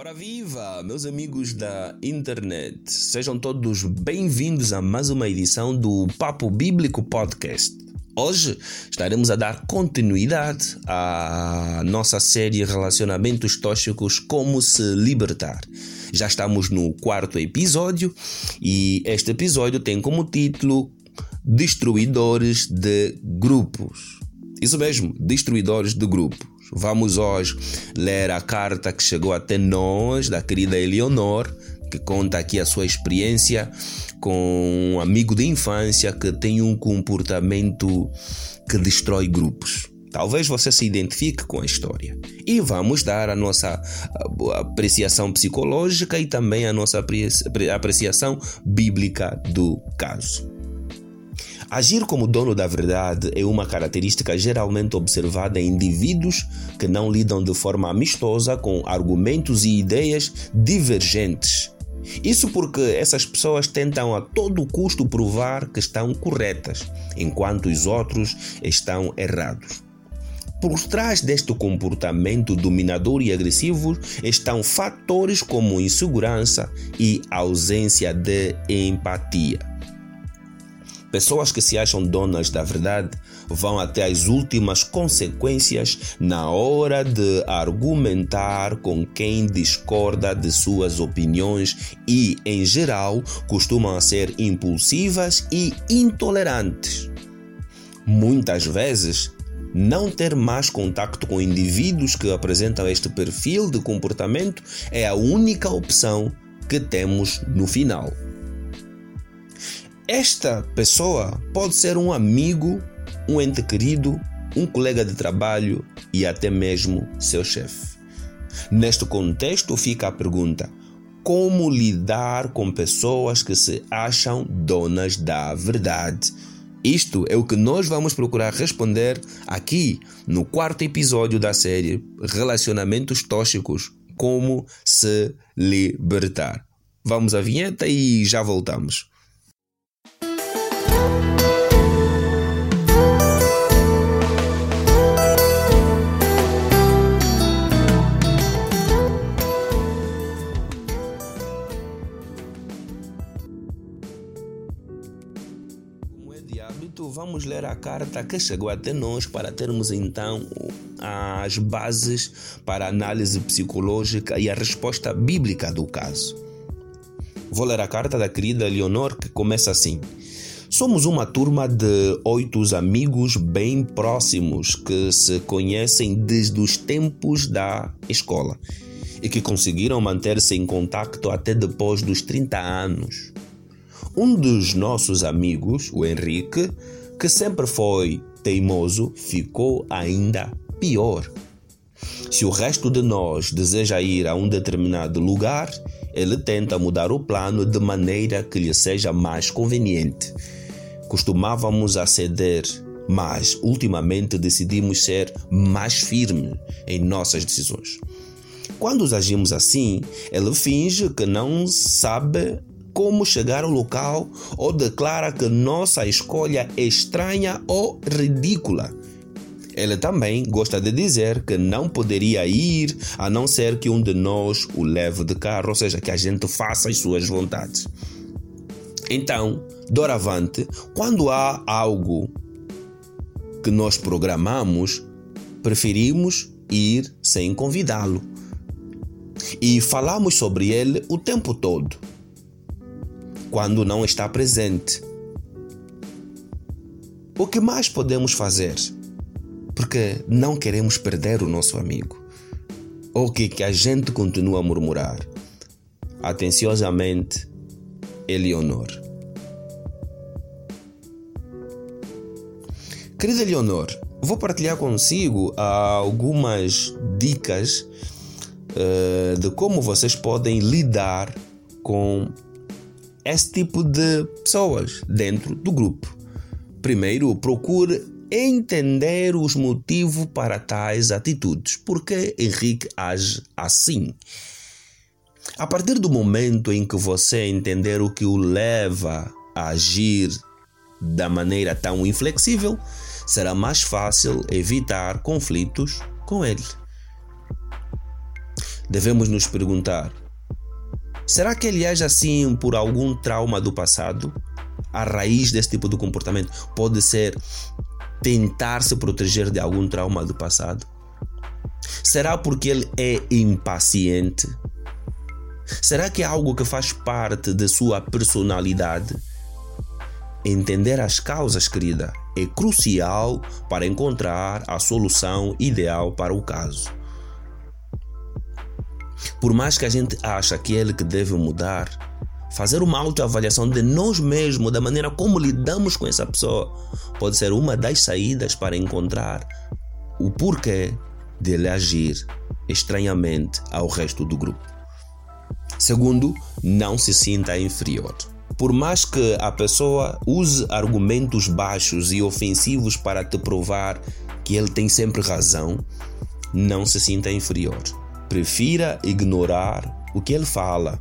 Ora viva, meus amigos da internet, sejam todos bem-vindos a mais uma edição do Papo Bíblico Podcast. Hoje estaremos a dar continuidade à nossa série Relacionamentos Tóxicos Como se Libertar. Já estamos no quarto episódio e este episódio tem como título Destruidores de Grupos. Isso mesmo, destruidores de grupos. Vamos hoje ler a carta que chegou até nós, da querida Eleonor, que conta aqui a sua experiência com um amigo de infância que tem um comportamento que destrói grupos. Talvez você se identifique com a história. E vamos dar a nossa apreciação psicológica e também a nossa apreciação bíblica do caso. Agir como dono da verdade é uma característica geralmente observada em indivíduos que não lidam de forma amistosa com argumentos e ideias divergentes. Isso porque essas pessoas tentam a todo custo provar que estão corretas, enquanto os outros estão errados. Por trás deste comportamento dominador e agressivo estão fatores como insegurança e ausência de empatia. Pessoas que se acham donas da verdade vão até as últimas consequências na hora de argumentar com quem discorda de suas opiniões e, em geral, costumam ser impulsivas e intolerantes. Muitas vezes, não ter mais contato com indivíduos que apresentam este perfil de comportamento é a única opção que temos no final. Esta pessoa pode ser um amigo, um ente querido, um colega de trabalho e até mesmo seu chefe. Neste contexto fica a pergunta: como lidar com pessoas que se acham donas da verdade? Isto é o que nós vamos procurar responder aqui no quarto episódio da série Relacionamentos Tóxicos Como se Libertar. Vamos à vinheta e já voltamos. Vamos ler a carta que chegou até nós para termos então as bases para a análise psicológica e a resposta bíblica do caso. Vou ler a carta da querida Leonor que começa assim: Somos uma turma de oito amigos bem próximos que se conhecem desde os tempos da escola e que conseguiram manter-se em contato até depois dos 30 anos. Um dos nossos amigos, o Henrique, que sempre foi teimoso, ficou ainda pior. Se o resto de nós deseja ir a um determinado lugar, ele tenta mudar o plano de maneira que lhe seja mais conveniente. Costumávamos aceder, mas ultimamente decidimos ser mais firmes em nossas decisões. Quando agimos assim, ele finge que não sabe como chegar ao local ou declara que nossa escolha é estranha ou ridícula. Ele também gosta de dizer que não poderia ir a não ser que um de nós o leve de carro, ou seja, que a gente faça as suas vontades. Então, doravante, quando há algo que nós programamos, preferimos ir sem convidá-lo. E falamos sobre ele o tempo todo quando não está presente. O que mais podemos fazer? Porque não queremos perder o nosso amigo. Ou que, que a gente continua a murmurar. Atenciosamente, Eleonor. Querida Eleonor, vou partilhar consigo algumas dicas uh, de como vocês podem lidar com esse tipo de pessoas dentro do grupo. Primeiro, procure entender os motivos para tais atitudes. Por que Henrique age assim? A partir do momento em que você entender o que o leva a agir da maneira tão inflexível, será mais fácil evitar conflitos com ele. devemos nos perguntar: será que ele age assim por algum trauma do passado? A raiz desse tipo de comportamento pode ser tentar se proteger de algum trauma do passado? Será porque ele é impaciente? Será que é algo que faz parte da sua personalidade? Entender as causas, querida, é crucial para encontrar a solução ideal para o caso. Por mais que a gente ache que é ele que deve mudar, fazer uma autoavaliação de nós mesmos, da maneira como lidamos com essa pessoa, pode ser uma das saídas para encontrar o porquê dele agir estranhamente ao resto do grupo. Segundo, não se sinta inferior. Por mais que a pessoa use argumentos baixos e ofensivos para te provar que ele tem sempre razão, não se sinta inferior. Prefira ignorar o que ele fala,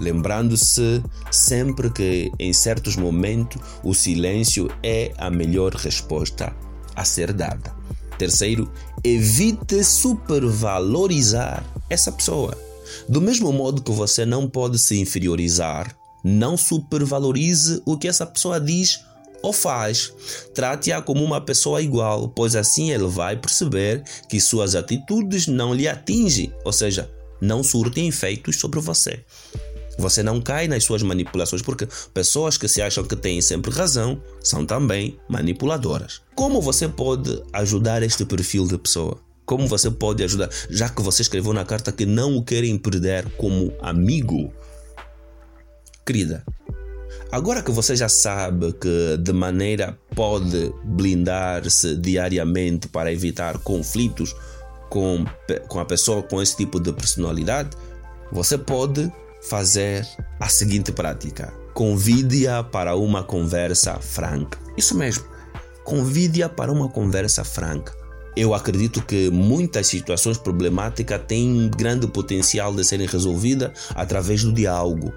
lembrando-se sempre que em certos momentos o silêncio é a melhor resposta a ser dada. Terceiro, evite supervalorizar essa pessoa. Do mesmo modo que você não pode se inferiorizar, não supervalorize o que essa pessoa diz ou faz. Trate-a como uma pessoa igual, pois assim ele vai perceber que suas atitudes não lhe atingem, ou seja, não surtem efeitos sobre você. Você não cai nas suas manipulações, porque pessoas que se acham que têm sempre razão são também manipuladoras. Como você pode ajudar este perfil de pessoa? Como você pode ajudar, já que você escreveu na carta que não o querem perder como amigo? Querida, agora que você já sabe que de maneira pode blindar-se diariamente para evitar conflitos com, com a pessoa com esse tipo de personalidade, você pode fazer a seguinte prática: convide-a para uma conversa franca. Isso mesmo, convide-a para uma conversa franca. Eu acredito que muitas situações problemáticas têm grande potencial de serem resolvidas através do diálogo.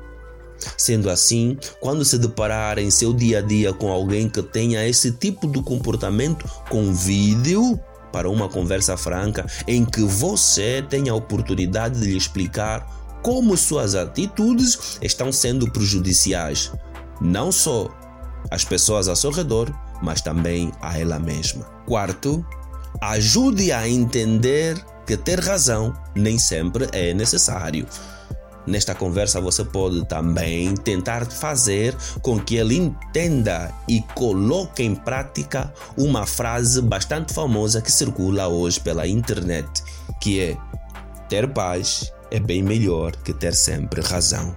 Sendo assim, quando se deparar em seu dia a dia com alguém que tenha esse tipo de comportamento, convide-o para uma conversa franca em que você tenha a oportunidade de lhe explicar como suas atitudes estão sendo prejudiciais, não só às pessoas ao seu redor, mas também a ela mesma. Quarto, ajude a entender que ter razão nem sempre é necessário. Nesta conversa você pode também tentar fazer com que ele entenda e coloque em prática uma frase bastante famosa que circula hoje pela internet, que é ter paz é bem melhor que ter sempre razão.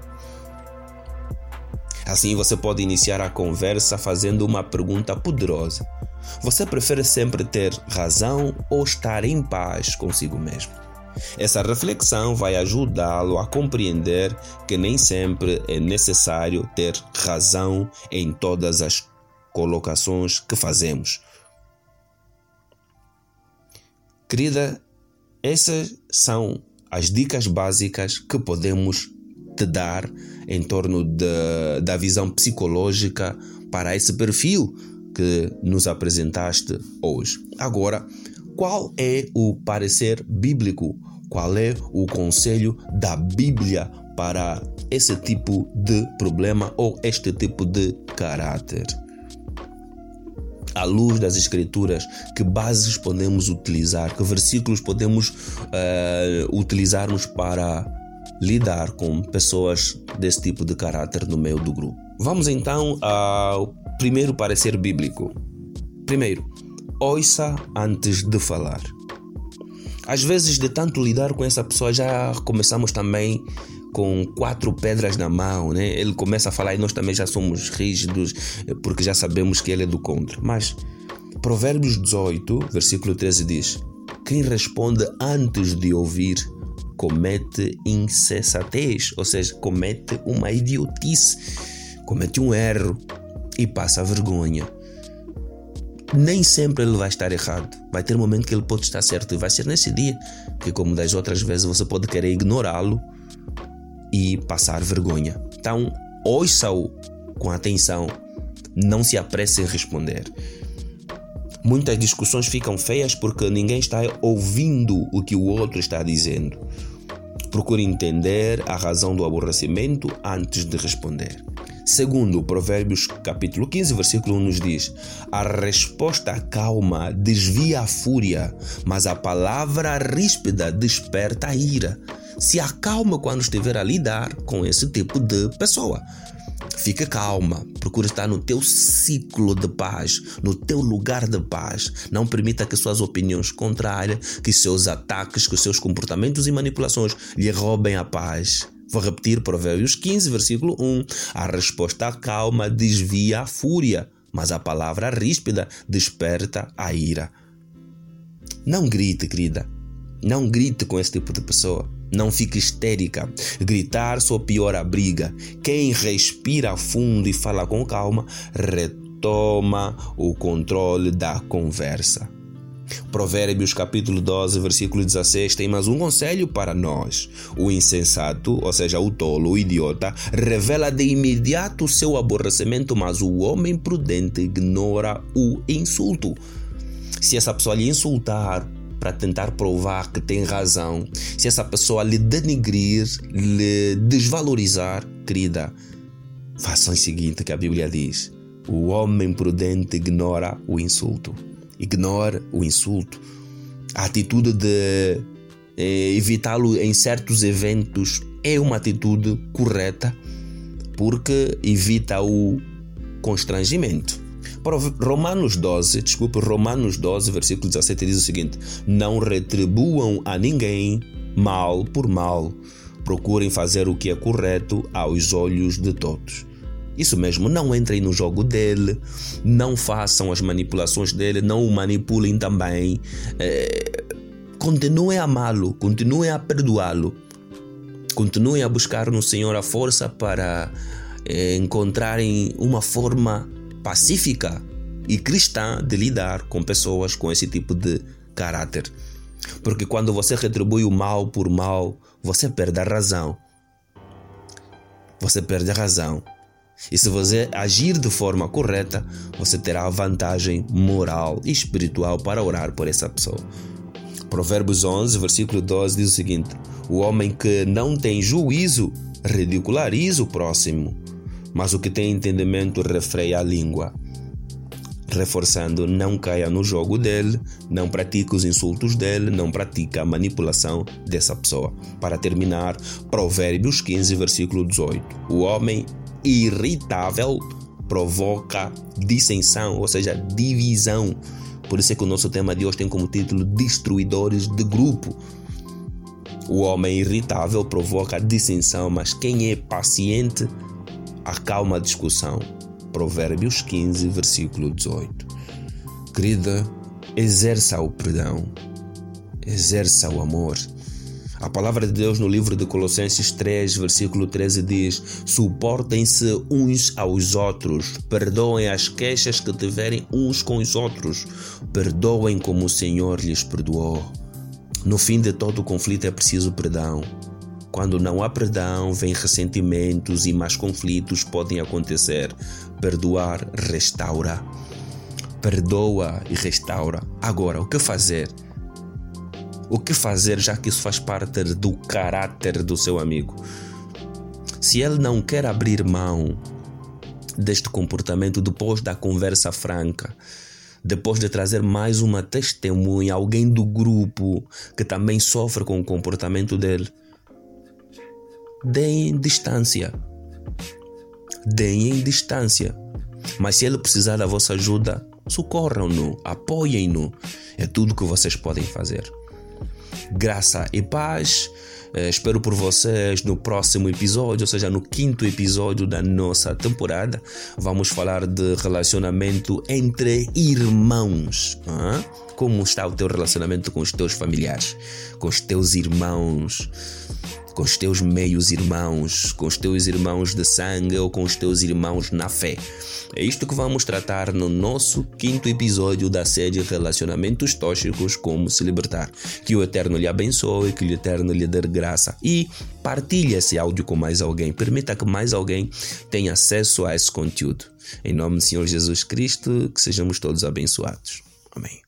Assim você pode iniciar a conversa fazendo uma pergunta poderosa. Você prefere sempre ter razão ou estar em paz consigo mesmo? Essa reflexão vai ajudá-lo a compreender que nem sempre é necessário ter razão em todas as colocações que fazemos. Querida, essas são as dicas básicas que podemos te dar em torno de, da visão psicológica para esse perfil que nos apresentaste hoje. Agora, qual é o parecer bíblico? Qual é o conselho da Bíblia para esse tipo de problema ou este tipo de caráter? à luz das Escrituras, que bases podemos utilizar, que versículos podemos uh, utilizarmos para lidar com pessoas desse tipo de caráter no meio do grupo. Vamos então ao primeiro parecer bíblico. Primeiro, ouça antes de falar. Às vezes, de tanto lidar com essa pessoa, já começamos também com quatro pedras na mão, né? Ele começa a falar e nós também já somos rígidos eh, porque já sabemos que ele é do contra. Mas Provérbios 18, versículo 13 diz: Quem responde antes de ouvir comete insensatez, ou seja, comete uma idiotice, comete um erro e passa vergonha. Nem sempre ele vai estar errado. Vai ter um momento que ele pode estar certo e vai ser nesse dia que, como das outras vezes, você pode querer ignorá-lo e passar vergonha. Então, ouça-o com atenção, não se apresse em responder. Muitas discussões ficam feias porque ninguém está ouvindo o que o outro está dizendo. Procure entender a razão do aborrecimento antes de responder. Segundo, Provérbios capítulo 15, versículo 1 nos diz: A resposta calma desvia a fúria, mas a palavra ríspida desperta a ira. Se acalma quando estiver a lidar com esse tipo de pessoa. Fica calma, procura estar no teu ciclo de paz, no teu lugar de paz. Não permita que suas opiniões contrárias, que seus ataques, que seus comportamentos e manipulações lhe roubem a paz. Vou repetir Provérbios 15, versículo 1. A resposta calma desvia a fúria, mas a palavra ríspida desperta a ira. Não grite, querida. Não grite com esse tipo de pessoa. Não fique histérica. Gritar só piora a briga. Quem respira fundo e fala com calma retoma o controle da conversa. Provérbios capítulo 12, versículo 16 tem mais um conselho para nós. O insensato, ou seja, o tolo, o idiota, revela de imediato o seu aborrecimento, mas o homem prudente ignora o insulto. Se essa pessoa lhe insultar, para tentar provar que tem razão, se essa pessoa lhe denigrir, lhe desvalorizar, querida, faça o seguinte que a Bíblia diz: o homem prudente ignora o insulto. Ignore o insulto. A atitude de eh, evitá-lo em certos eventos é uma atitude correta porque evita o constrangimento. Romanos 12, desculpe, Romanos 12, versículo 17 diz o seguinte: Não retribuam a ninguém mal por mal, procurem fazer o que é correto aos olhos de todos. Isso mesmo, não entrem no jogo dele, não façam as manipulações dele, não o manipulem também. É, continuem a amá-lo, continuem a perdoá-lo, continuem a buscar no Senhor a força para é, encontrarem uma forma pacífica e cristã de lidar com pessoas com esse tipo de caráter. Porque quando você retribui o mal por mal, você perde a razão. Você perde a razão. E se você agir de forma correta, você terá vantagem moral e espiritual para orar por essa pessoa. Provérbios 11, versículo 12 diz o seguinte: O homem que não tem juízo ridiculariza o próximo, mas o que tem entendimento refreia a língua. Reforçando, não caia no jogo dele, não pratique os insultos dele, não pratique a manipulação dessa pessoa. Para terminar, Provérbios 15, versículo 18: O homem irritável provoca dissensão, ou seja, divisão. Por isso é que o nosso tema de hoje tem como título Destruidores de Grupo. O homem irritável provoca dissensão, mas quem é paciente acalma a discussão. Provérbios 15, versículo 18. Querida, exerça o perdão, exerça o amor a palavra de Deus no livro de Colossenses 3, versículo 13 diz: Suportem-se uns aos outros, perdoem as queixas que tiverem uns com os outros, perdoem como o Senhor lhes perdoou. No fim de todo conflito é preciso perdão. Quando não há perdão, vem ressentimentos e mais conflitos podem acontecer. Perdoar restaura. Perdoa e restaura. Agora, o que fazer? O que fazer já que isso faz parte do caráter do seu amigo? Se ele não quer abrir mão deste comportamento depois da conversa franca, depois de trazer mais uma testemunha, alguém do grupo que também sofre com o comportamento dele, deem distância. Deem distância. Mas se ele precisar da vossa ajuda, socorram-no, apoiem-no. É tudo que vocês podem fazer graça e paz. Uh, espero por vocês no próximo episódio, ou seja, no quinto episódio da nossa temporada. Vamos falar de relacionamento entre irmãos. Uh? Como está o teu relacionamento com os teus familiares, com os teus irmãos? Com os teus meios irmãos, com os teus irmãos de sangue ou com os teus irmãos na fé. É isto que vamos tratar no nosso quinto episódio da série Relacionamentos Tóxicos Como Se Libertar. Que o Eterno lhe abençoe, que o Eterno lhe dê graça e partilhe esse áudio com mais alguém. Permita que mais alguém tenha acesso a esse conteúdo. Em nome do Senhor Jesus Cristo, que sejamos todos abençoados. Amém.